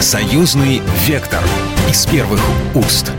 Союзный вектор из первых уст.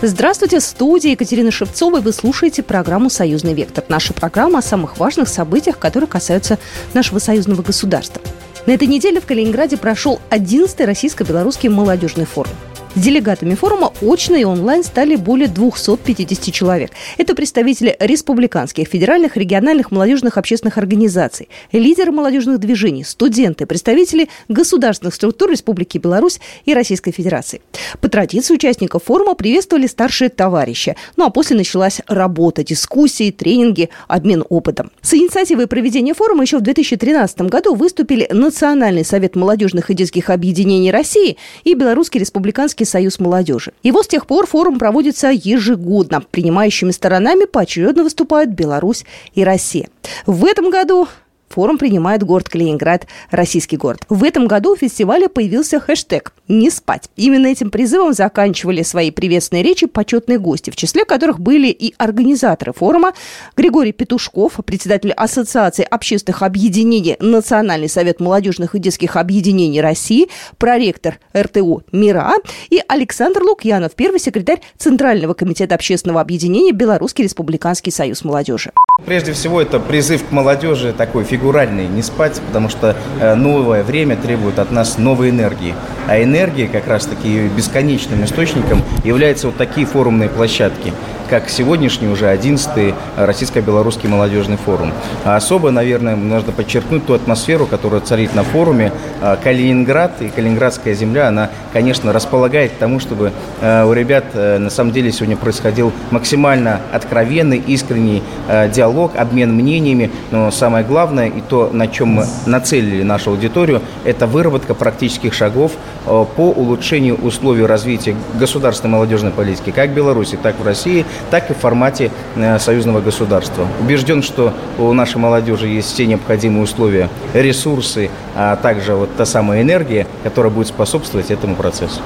Здравствуйте, в студии Екатерина Шевцова, и вы слушаете программу «Союзный вектор». Наша программа о самых важных событиях, которые касаются нашего союзного государства. На этой неделе в Калининграде прошел 11-й российско-белорусский молодежный форум. Делегатами форума очно и онлайн стали более 250 человек. Это представители республиканских, федеральных, региональных молодежных общественных организаций, лидеры молодежных движений, студенты, представители государственных структур Республики Беларусь и Российской Федерации. По традиции участников форума приветствовали старшие товарищи. Ну а после началась работа, дискуссии, тренинги, обмен опытом. С инициативой проведения форума еще в 2013 году выступили Национальный совет молодежных и детских объединений России и Белорусский республиканский союз молодежи. Вот с тех пор форум проводится ежегодно. Принимающими сторонами поочередно выступают Беларусь и Россия. В этом году Форум принимает город Калининград, российский город. В этом году у фестиваля появился хэштег «Не спать». Именно этим призывом заканчивали свои приветственные речи почетные гости, в числе которых были и организаторы форума Григорий Петушков, председатель Ассоциации общественных объединений Национальный совет молодежных и детских объединений России, проректор РТУ «Мира» и Александр Лукьянов, первый секретарь Центрального комитета общественного объединения Белорусский республиканский союз молодежи. Прежде всего, это призыв к молодежи такой фигуральный, не спать, потому что э, новое время требует от нас новой энергии. А энергия как раз-таки бесконечным источником являются вот такие форумные площадки как сегодняшний уже 11-й Российско-Белорусский молодежный форум. А особо, наверное, нужно подчеркнуть ту атмосферу, которая царит на форуме. А, Калининград и Калининградская земля, она, конечно, располагает к тому, чтобы а, у ребят э, на самом деле сегодня происходил максимально откровенный, искренний а, диалог, обмен мнениями. Но самое главное, и то, на чем мы нацелили нашу аудиторию, это выработка практических шагов по улучшению условий развития государственной молодежной политики как в Беларуси, так и в России – так и в формате э, союзного государства. Убежден, что у нашей молодежи есть все необходимые условия, ресурсы, а также вот та самая энергия, которая будет способствовать этому процессу.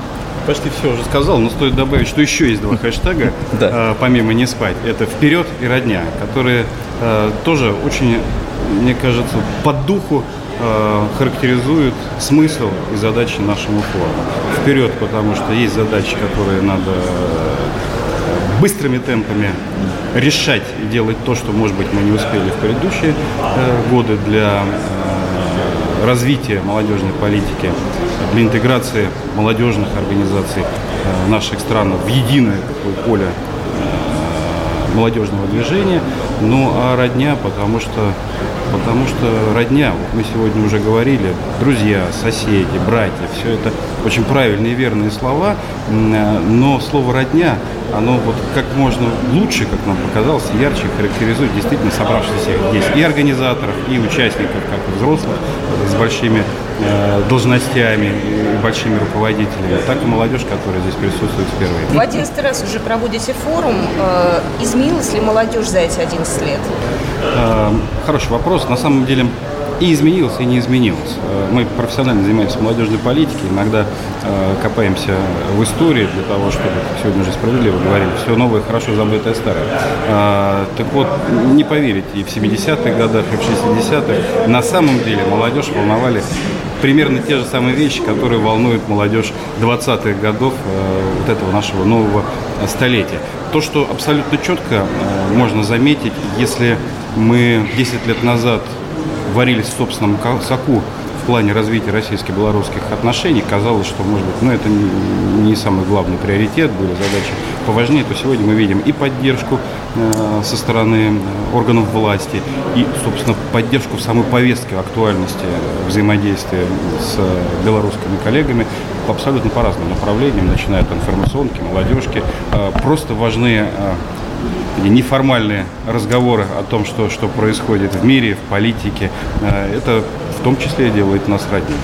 Почти все уже сказал, но стоит добавить, что еще есть два хэштега, да. помимо «не спать». Это «Вперед» и «Родня», которые э, тоже очень, мне кажется, по духу э, характеризуют смысл и задачи нашего форума. Вперед, потому что есть задачи, которые надо быстрыми темпами решать и делать то, что, может быть, мы не успели в предыдущие э, годы для э, развития молодежной политики, для интеграции молодежных организаций э, наших стран в единое поле молодежного движения. Ну а родня, потому что, потому что родня, вот мы сегодня уже говорили, друзья, соседи, братья, все это очень правильные и верные слова, но слово родня оно вот как можно лучше, как нам показалось, ярче характеризует действительно собравшихся здесь и организаторов, и участников, как и взрослых, с большими э, должностями и большими руководителями, так и молодежь, которая здесь присутствует впервые. В 11 раз уже проводите форум. Э, изменилась ли молодежь за эти 11 лет? Э, хороший вопрос. На самом деле и изменилось, и не изменилось. Э, мы профессионально занимаемся молодежной политикой, иногда э, копаемся в истории для того, чтобы, как сегодня уже справедливо говорили, все новое, хорошо забытое старое. Э, так вот, не поверите, и в 70-х годах, и в 60-х на самом деле молодежь волновали примерно те же самые вещи, которые волнуют молодежь 20-х годов э, вот этого нашего нового столетия. То, что абсолютно четко э, можно заметить, если мы 10 лет назад варились в собственном соку плане развития российско-белорусских отношений, казалось, что, может быть, ну, это не самый главный приоритет, были задачи поважнее, то сегодня мы видим и поддержку э, со стороны э, органов власти, и, собственно, поддержку в самой повестке актуальности взаимодействия с белорусскими коллегами абсолютно по разным направлениям, начиная от информационки, молодежки. Э, просто важны неформальные разговоры о том, что, что происходит в мире, в политике, э, это в том числе делает нас роднее.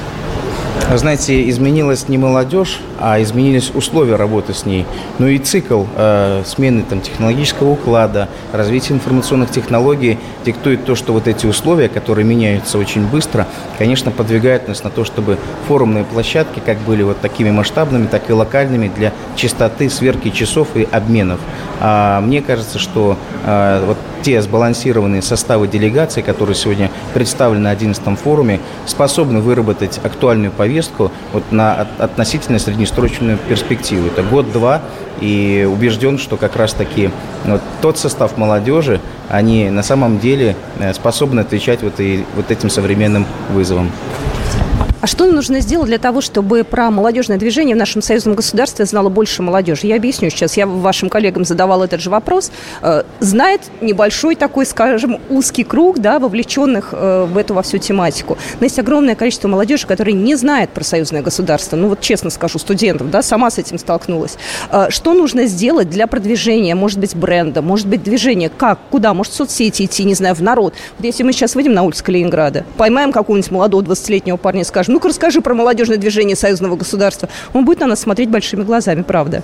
знаете, изменилась не молодежь, а изменились условия работы с ней. Ну и цикл э, смены там, технологического уклада, развития информационных технологий диктует то, что вот эти условия, которые меняются очень быстро, конечно, подвигают нас на то, чтобы форумные площадки как были вот такими масштабными, так и локальными для чистоты, сверки часов и обменов. А мне кажется, что э, вот те сбалансированные составы делегаций, которые сегодня представлены на 11 форуме, способны выработать актуальную повестку вот на относительно среднесрочную перспективу. Это год-два, и убежден, что как раз-таки вот тот состав молодежи, они на самом деле э, способны отвечать вот, и, вот этим современным вызовам. А что нужно сделать для того, чтобы про молодежное движение в нашем союзном государстве знало больше молодежи? Я объясню сейчас. Я вашим коллегам задавал этот же вопрос. Э, знает небольшой такой, скажем, узкий круг, да, вовлеченных э, в эту во всю тематику. Но есть огромное количество молодежи, которые не знает про союзное государство. Ну вот честно скажу, студентов, да, сама с этим столкнулась. Э, что нужно сделать для продвижения, может быть, бренда, может быть, движения? Как? Куда? Может, в соцсети идти, не знаю, в народ? Вот если мы сейчас выйдем на улицу Калининграда, поймаем какого-нибудь молодого 20-летнего парня и скажем, ну-ка расскажи про молодежное движение союзного государства, он будет на нас смотреть большими глазами, правда.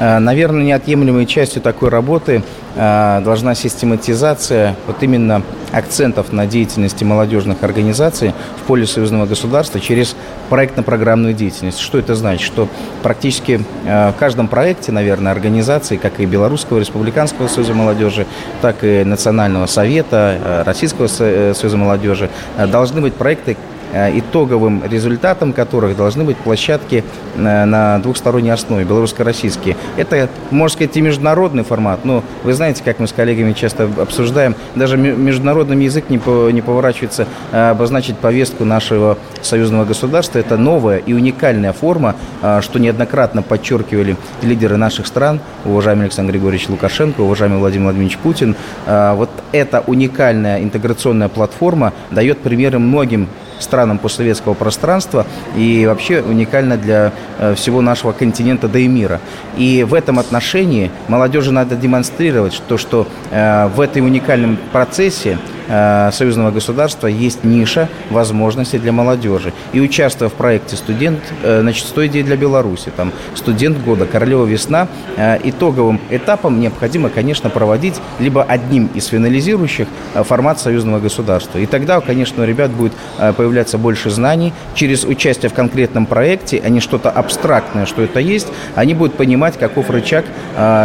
Э, наверное, неотъемлемой частью такой работы э, должна систематизация вот именно акцентов на деятельности молодежных организаций в поле союзного государства через проектно-программную деятельность. Что это значит? Что практически э, в каждом проекте, наверное, организации, как и Белорусского республиканского союза молодежи, так и Национального совета, Российского союза молодежи, должны быть проекты, Э, итоговым результатом которых должны быть площадки э, на двухсторонней основе, белорусско-российские. Это, можно сказать, и международный формат, но вы знаете, как мы с коллегами часто обсуждаем, даже международным язык не, не поворачивается э, обозначить повестку нашего союзного государства. Это новая и уникальная форма, что неоднократно подчеркивали лидеры наших стран, уважаемый Александр Григорьевич Лукашенко, уважаемый Владимир Владимирович Путин. Вот эта уникальная интеграционная платформа дает примеры многим странам постсоветского пространства и вообще уникально для э, всего нашего континента, да и мира. И в этом отношении молодежи надо демонстрировать то, что э, в этой уникальном процессе союзного государства есть ниша возможностей для молодежи. И участвуя в проекте «Студент», э, значит, 100 идей для Беларуси, там, «Студент года», «Королева весна», э, итоговым этапом необходимо, конечно, проводить либо одним из финализирующих формат союзного государства. И тогда, конечно, у ребят будет появляться больше знаний. Через участие в конкретном проекте, а не что-то абстрактное, что это есть, они будут понимать, каков рычаг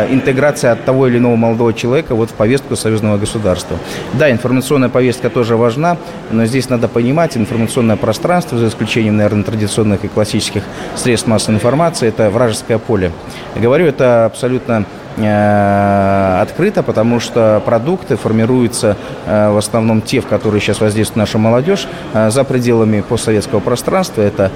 интеграции от того или иного молодого человека вот в повестку союзного государства. Да, информационная информационная повестка тоже важна, но здесь надо понимать, информационное пространство, за исключением, наверное, традиционных и классических средств массовой информации, это вражеское поле. Я говорю это абсолютно открыто, потому что продукты формируются э, в основном те, в которые сейчас воздействует наша молодежь, э, за пределами постсоветского пространства. Это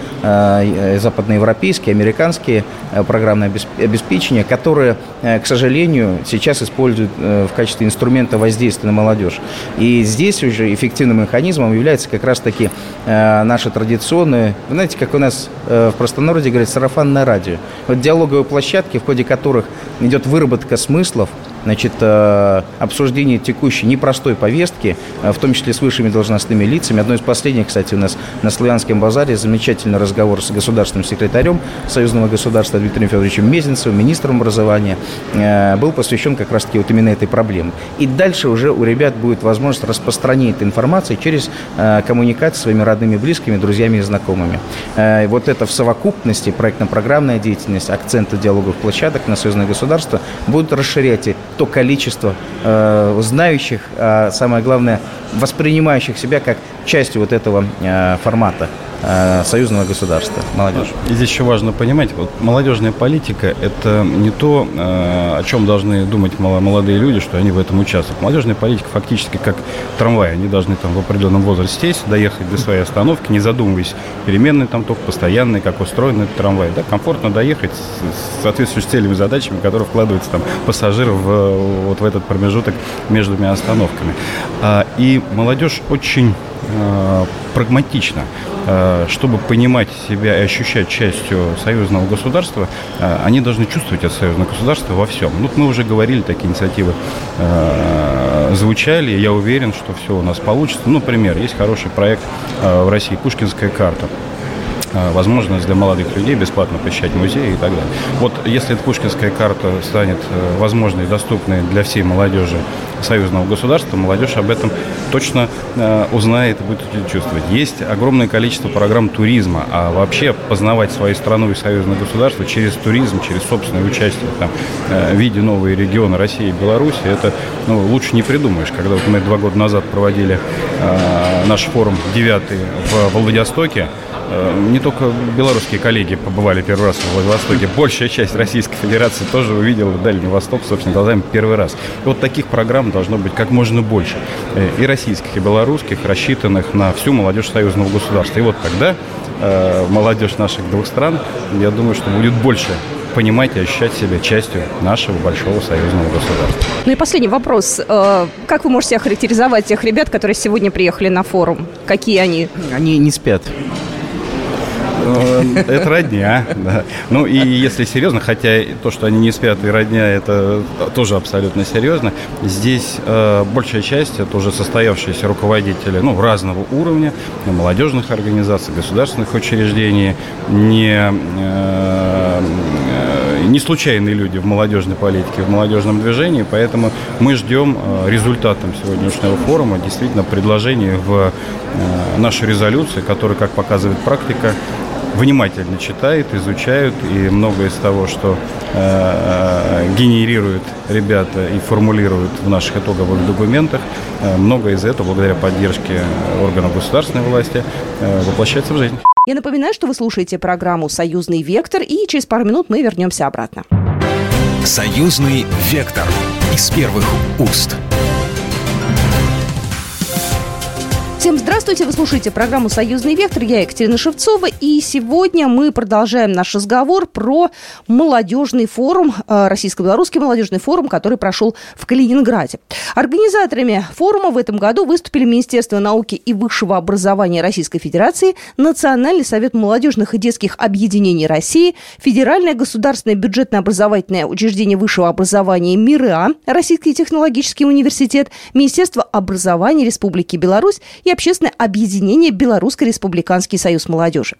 западноевропейские, американские программные обеспечения, которые, к сожалению, сейчас используют в качестве инструмента воздействия на молодежь. И здесь уже эффективным механизмом является как раз-таки наши традиционные, знаете, как у нас в простонародье говорят, сарафанное радио. Вот диалоговые площадки, в ходе которых идет выработка смыслов, значит, э, обсуждение текущей непростой повестки, э, в том числе с высшими должностными лицами. Одно из последних, кстати, у нас на Славянском базаре замечательный разговор с государственным секретарем Союзного государства Дмитрием Федоровичем Мезенцевым, министром образования, э, был посвящен как раз-таки вот именно этой проблеме. И дальше уже у ребят будет возможность распространить эту информацию через коммуникацию с своими родными, близкими, друзьями и знакомыми. Вот это в совокупности проектно-программная деятельность, акценты диалогов площадок на союзное государство будут расширять то количество э, знающих, а самое главное, воспринимающих себя как частью вот этого э, формата. Э, союзного государства, молодежь. И здесь еще важно понимать, вот молодежная политика – это не то, э, о чем должны думать молодые люди, что они в этом участвуют. Молодежная политика фактически как трамвай. Они должны там в определенном возрасте сесть, доехать до своей остановки, не задумываясь, переменный там только постоянный, как устроен этот трамвай. Да, комфортно доехать с соответствующими целями и задачами, которые вкладываются там пассажир в, вот в этот промежуток между двумя остановками. А, и молодежь очень э, прагматично. Э, чтобы понимать себя и ощущать частью союзного государства, э, они должны чувствовать это союзное государство во всем. Ну, мы уже говорили, такие инициативы э, звучали, я уверен, что все у нас получится. Ну, например, есть хороший проект в России «Пушкинская карта». Возможность для молодых людей бесплатно посещать музеи и так далее. Вот если эта пушкинская карта станет возможной и доступной для всей молодежи союзного государства, молодежь об этом точно узнает и будет чувствовать. Есть огромное количество программ туризма, а вообще познавать свою страну и союзное государство через туризм, через собственное участие там, в виде новые регионы России и Беларуси, это ну, лучше не придумаешь. Когда вот мы два года назад проводили э, наш форум девятый в Владивостоке, э, не только белорусские коллеги побывали первый раз в Владивостоке, большая часть Российской Федерации тоже увидела Дальний Восток, собственно, глазами первый раз. И вот таких программ должно быть как можно больше. Э, и российских, и белорусских, рассчитанных на всю молодежь союзного государства. И вот тогда э, молодежь наших двух стран, я думаю, что будет больше понимать и ощущать себя частью нашего большого союзного государства. Ну и последний вопрос. Э, как вы можете охарактеризовать тех ребят, которые сегодня приехали на форум? Какие они? Они не спят. Э, это родня, да. Ну и если серьезно, хотя то, что они не спят и родня, это тоже абсолютно серьезно, здесь э, большая часть это уже состоявшиеся руководители ну, разного уровня, молодежных организаций, государственных учреждений, не э, не случайные люди в молодежной политике, в молодежном движении, поэтому мы ждем результатом сегодняшнего форума действительно предложений в нашу резолюцию, которая, как показывает практика, внимательно читают, изучают, и многое из того, что э, генерируют ребята и формулируют в наших итоговых документах, э, многое из этого, благодаря поддержке органов государственной власти, э, воплощается в жизнь. Я напоминаю, что вы слушаете программу «Союзный вектор», и через пару минут мы вернемся обратно. «Союзный вектор» из первых уст. Всем здравствуйте! Вы слушаете программу «Союзный вектор». Я Екатерина Шевцова. И сегодня мы продолжаем наш разговор про молодежный форум, э, российско-белорусский молодежный форум, который прошел в Калининграде. Организаторами форума в этом году выступили Министерство науки и высшего образования Российской Федерации, Национальный совет молодежных и детских объединений России, Федеральное государственное бюджетно-образовательное учреждение высшего образования МИРА, Российский технологический университет, Министерство образования Республики Беларусь и общественное объединение Белорусский республиканский союз молодежи.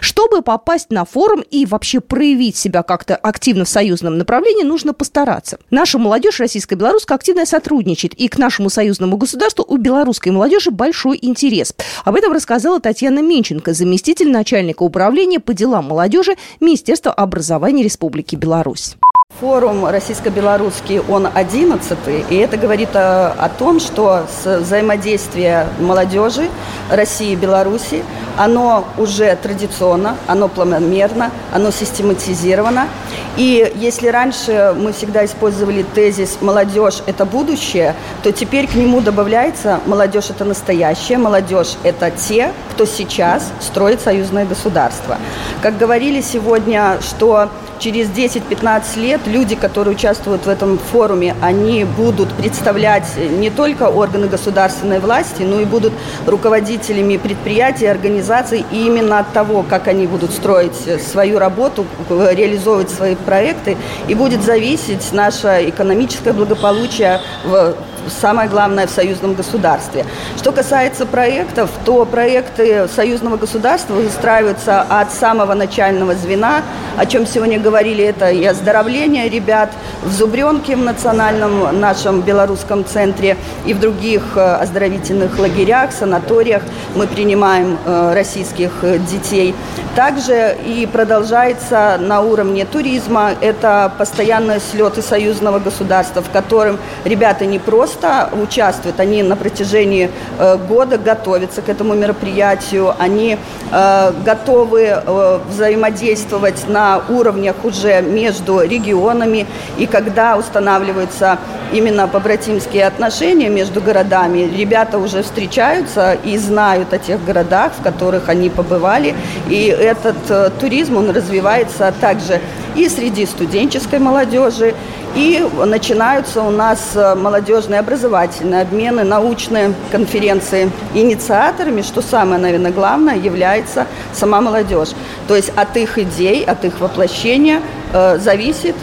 Чтобы попасть на форум и вообще проявить себя как-то активно в союзном направлении, нужно постараться. Наша молодежь российско-белорусская активно сотрудничает, и к нашему союзному государству у белорусской молодежи большой интерес. Об этом рассказала Татьяна Менченко, заместитель начальника управления по делам молодежи Министерства образования Республики Беларусь. Форум российско-белорусский, он 11 и это говорит о, о том, что взаимодействие молодежи России и Беларуси, оно уже традиционно, оно планомерно, оно систематизировано. И если раньше мы всегда использовали тезис «молодежь – это будущее», то теперь к нему добавляется «молодежь – это настоящее», «молодежь – это те, кто сейчас строит союзное государство». Как говорили сегодня, что через 10-15 лет люди, которые участвуют в этом форуме, они будут представлять не только органы государственной власти, но и будут руководителями предприятий, организаций. И именно от того, как они будут строить свою работу, реализовывать свои проекты, и будет зависеть наше экономическое благополучие в самое главное в союзном государстве. Что касается проектов, то проекты союзного государства выстраиваются от самого начального звена, о чем сегодня говорили, это и оздоровление ребят в Зубренке, в национальном нашем белорусском центре и в других э, оздоровительных лагерях, санаториях мы принимаем э, российских детей. Также и продолжается на уровне туризма, это постоянные слеты союзного государства, в котором ребята не просто просто участвуют, они на протяжении э, года готовятся к этому мероприятию, они э, готовы э, взаимодействовать на уровнях уже между регионами, и когда устанавливаются именно побратимские отношения между городами, ребята уже встречаются и знают о тех городах, в которых они побывали, и этот туризм, он развивается также и среди студенческой молодежи, и начинаются у нас молодежные образовательные обмены, научные конференции. Инициаторами, что самое, наверное, главное, является сама молодежь. То есть от их идей, от их воплощения э, зависит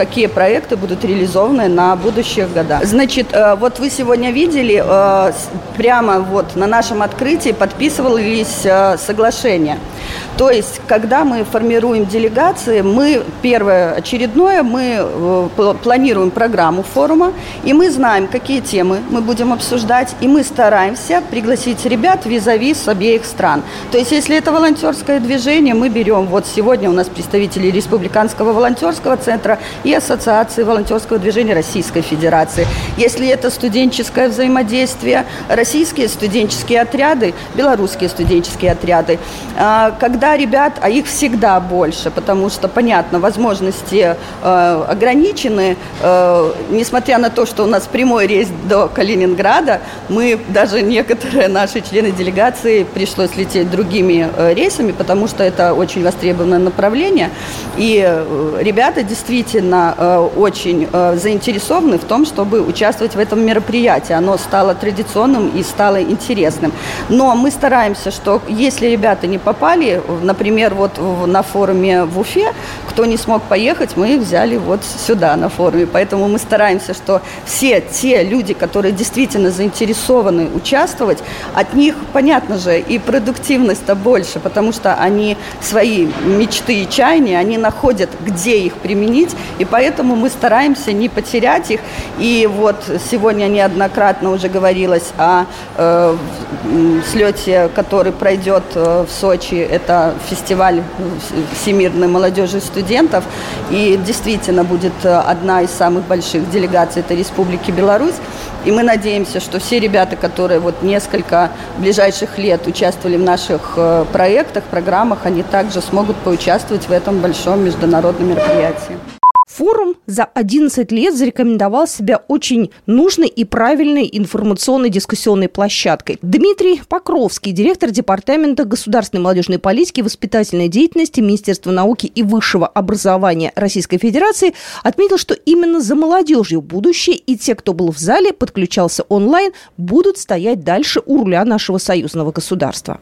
какие проекты будут реализованы на будущие года. Значит, вот вы сегодня видели, прямо вот на нашем открытии подписывались соглашения. То есть, когда мы формируем делегации, мы, первое, очередное, мы планируем программу форума, и мы знаем, какие темы мы будем обсуждать, и мы стараемся пригласить ребят визави с обеих стран. То есть, если это волонтерское движение, мы берем, вот сегодня у нас представители Республиканского волонтерского центра и Ассоциации волонтерского движения Российской Федерации. Если это студенческое взаимодействие, российские студенческие отряды, белорусские студенческие отряды. А, когда ребят, а их всегда больше, потому что, понятно, возможности э, ограничены, э, несмотря на то, что у нас прямой рейс до Калининграда, мы даже некоторые наши члены делегации пришлось лететь другими э, рейсами, потому что это очень востребованное направление. И ребята действительно э, очень заинтересованы в том, чтобы участвовать в этом мероприятии. Оно стало традиционным и стало интересным. Но мы стараемся, что если ребята не попали, например, вот на форуме в Уфе, кто не смог поехать, мы взяли вот сюда на форуме. Поэтому мы стараемся, что все те люди, которые действительно заинтересованы участвовать, от них, понятно же, и продуктивность-то больше, потому что они свои мечты и чаяния, они находят, где их применить, и поэтому мы стараемся не потерять их. И вот сегодня неоднократно уже говорилось о э, слете, который пройдет э, в Сочи. Это фестиваль всемирной молодежи и студентов. И действительно будет э, одна из самых больших делегаций этой Республики Беларусь. И мы надеемся, что все ребята, которые вот несколько ближайших лет участвовали в наших э, проектах, программах, они также смогут поучаствовать в этом большом международном мероприятии. Форум за 11 лет зарекомендовал себя очень нужной и правильной информационной дискуссионной площадкой. Дмитрий Покровский, директор Департамента государственной молодежной политики и воспитательной деятельности Министерства науки и высшего образования Российской Федерации, отметил, что именно за молодежью будущее и те, кто был в зале, подключался онлайн, будут стоять дальше у руля нашего союзного государства.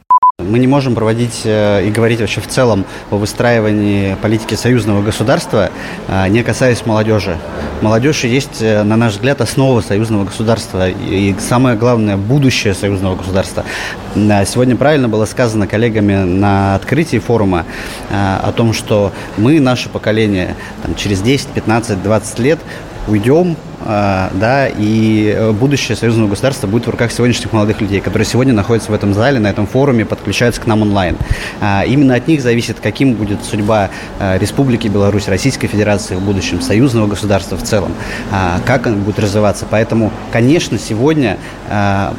Мы не можем проводить э, и говорить вообще в целом о выстраивании политики союзного государства, э, не касаясь молодежи. Молодежь есть, э, на наш взгляд, основа союзного государства и самое главное, будущее союзного государства. Сегодня правильно было сказано коллегами на открытии форума о том, что мы, наше поколение, там, через 10, 15, 20 лет уйдем да, и э, будущее союзного государства будет в руках сегодняшних молодых людей, которые сегодня находятся в этом зале, на этом форуме, подключаются к нам онлайн. А, именно от них зависит, каким будет судьба э, Республики Беларусь, Российской Федерации в будущем, союзного государства в целом, а, как он будет развиваться. Поэтому, конечно, сегодня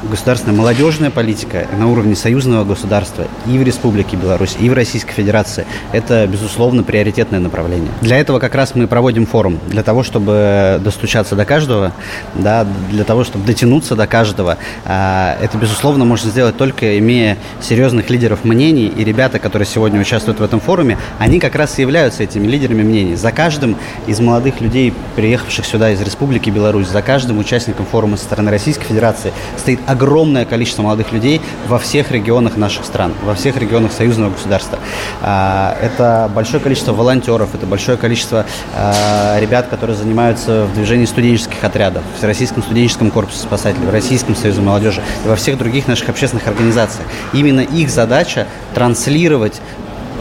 государственная молодежная политика на уровне союзного государства и в Республике Беларусь, и в Российской Федерации – это, безусловно, приоритетное направление. Для этого как раз мы проводим форум, для того, чтобы достучаться до каждого, да, для того, чтобы дотянуться до каждого. А, это, безусловно, можно сделать только имея серьезных лидеров мнений. И ребята, которые сегодня участвуют в этом форуме, они как раз и являются этими лидерами мнений. За каждым из молодых людей, приехавших сюда из Республики Беларусь, за каждым участником форума со стороны Российской Федерации стоит огромное количество молодых людей во всех регионах наших стран, во всех регионах союзного государства. А, это большое количество волонтеров, это большое количество а, ребят, которые занимаются в движении студенческих студенческих отрядов, в Российском студенческом корпусе спасателей, в Российском союзе молодежи и во всех других наших общественных организациях. Именно их задача транслировать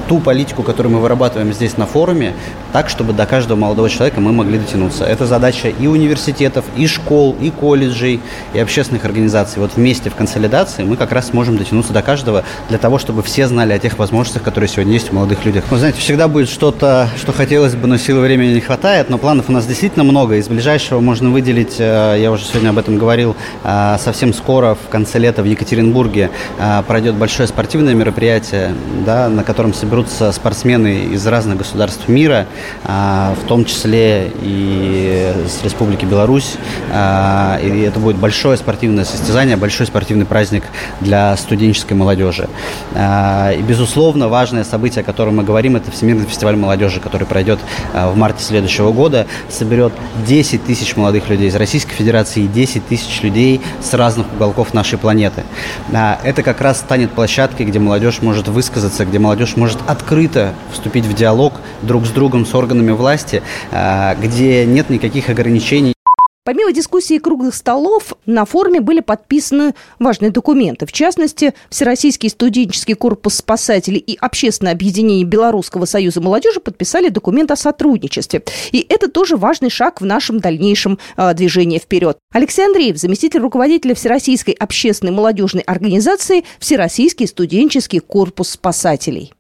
ту политику, которую мы вырабатываем здесь на форуме, так, чтобы до каждого молодого человека мы могли дотянуться. Это задача и университетов, и школ, и колледжей, и общественных организаций. Вот вместе в консолидации мы как раз сможем дотянуться до каждого для того, чтобы все знали о тех возможностях, которые сегодня есть у молодых людей. Вы знаете, всегда будет что-то, что хотелось бы, но силы времени не хватает, но планов у нас действительно много. Из ближайшего можно выделить, э, я уже сегодня об этом говорил, э, совсем скоро, в конце лета в Екатеринбурге э, пройдет большое спортивное мероприятие, да, на котором соберутся спортсмены из разных государств мира – а, в том числе и с Республики Беларусь. А, и это будет большое спортивное состязание, большой спортивный праздник для студенческой молодежи. А, и, безусловно, важное событие, о котором мы говорим, это Всемирный фестиваль молодежи, который пройдет в марте следующего года, соберет 10 тысяч молодых людей из Российской Федерации и 10 тысяч людей с разных уголков нашей планеты. Это как раз станет площадкой, где молодежь может высказаться, где молодежь может открыто вступить в диалог друг с другом, с органами власти, где нет никаких ограничений Помимо дискуссии и круглых столов, на форуме были подписаны важные документы. В частности, Всероссийский студенческий корпус спасателей и Общественное объединение Белорусского союза молодежи подписали документ о сотрудничестве. И это тоже важный шаг в нашем дальнейшем э, движении вперед. Алексей Андреев, заместитель руководителя Всероссийской общественной молодежной организации Всероссийский студенческий корпус спасателей.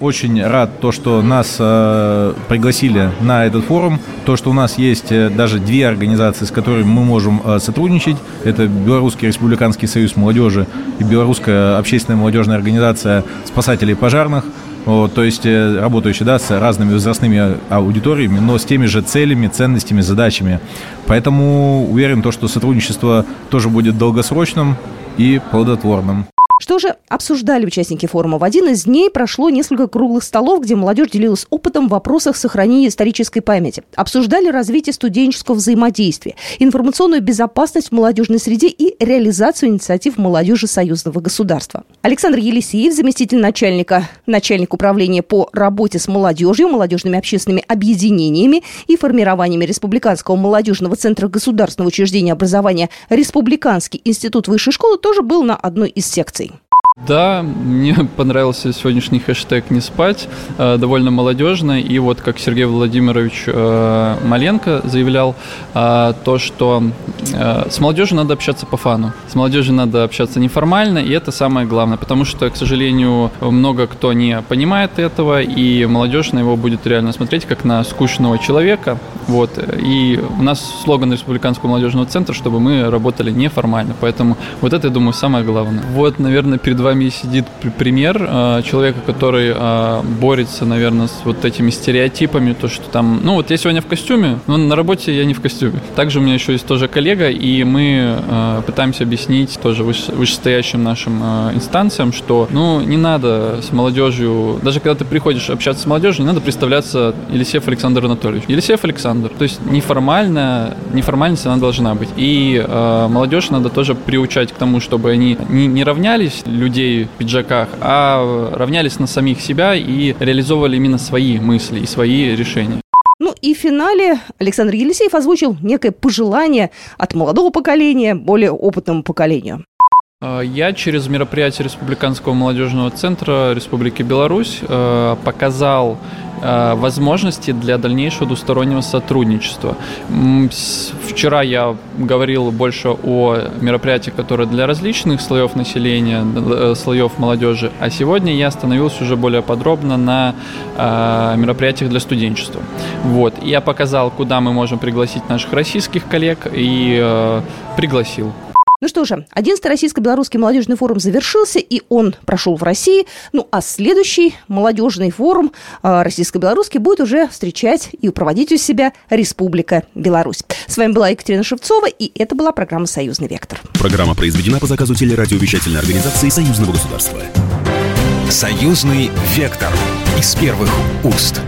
Очень рад то, что нас э, пригласили на этот форум, то, что у нас есть э, даже две организации, с которыми мы можем э, сотрудничать. Это Белорусский республиканский союз молодежи и Белорусская общественная молодежная организация спасателей пожарных. Вот, то есть э, работающие да, с разными возрастными аудиториями, но с теми же целями, ценностями, задачами. Поэтому уверен, то, что сотрудничество тоже будет долгосрочным и плодотворным. Что же обсуждали участники форума? В один из дней прошло несколько круглых столов, где молодежь делилась опытом в вопросах сохранения исторической памяти. Обсуждали развитие студенческого взаимодействия, информационную безопасность в молодежной среде и реализацию инициатив молодежи союзного государства. Александр Елисеев, заместитель начальника, начальник управления по работе с молодежью, молодежными общественными объединениями и формированиями Республиканского молодежного центра государственного учреждения образования Республиканский институт высшей школы, тоже был на одной из секций. Да, мне понравился сегодняшний хэштег «Не спать», э, довольно молодежно. И вот как Сергей Владимирович э, Маленко заявлял, э, то, что с молодежью надо общаться по фану. С молодежью надо общаться неформально, и это самое главное, потому что, к сожалению, много кто не понимает этого, и молодежь на его будет реально смотреть как на скучного человека. Вот. И у нас слоган Республиканского молодежного центра, чтобы мы работали неформально. Поэтому вот это, я думаю, самое главное. Вот, наверное, перед вами сидит пример э, человека, который э, борется, наверное, с вот этими стереотипами, то, что там, ну вот я сегодня в костюме, но на работе я не в костюме. Также у меня еще есть тоже коллега, и мы э, пытаемся объяснить тоже вышестоящим нашим инстанциям, что, ну, не надо с молодежью, даже когда ты приходишь общаться с молодежью, не надо представляться Елисеев Александр Анатольевич. Елисеев Александр. То есть неформально, неформальность она должна быть. И молодежь надо тоже приучать к тому, чтобы они не, не равнялись люди людей в пиджаках, а равнялись на самих себя и реализовывали именно свои мысли и свои решения. Ну и в финале Александр Елисеев озвучил некое пожелание от молодого поколения более опытному поколению. А, я через мероприятие Республиканского молодежного центра Республики Беларусь э, показал возможности для дальнейшего двустороннего сотрудничества. Вчера я говорил больше о мероприятиях, которые для различных слоев населения, э, слоев молодежи, а сегодня я остановился уже более подробно на э, мероприятиях для студенчества. Вот. Я показал, куда мы можем пригласить наших российских коллег и пригласил. Ну что же, 11-й российско-белорусский молодежный форум завершился, и он прошел в России. Ну а следующий молодежный форум э, российско-белорусский будет уже встречать и проводить у себя Республика Беларусь. С вами была Екатерина Шевцова, и это была программа «Союзный вектор». Программа произведена по заказу телерадиовещательной организации Союзного государства. «Союзный вектор» из первых уст.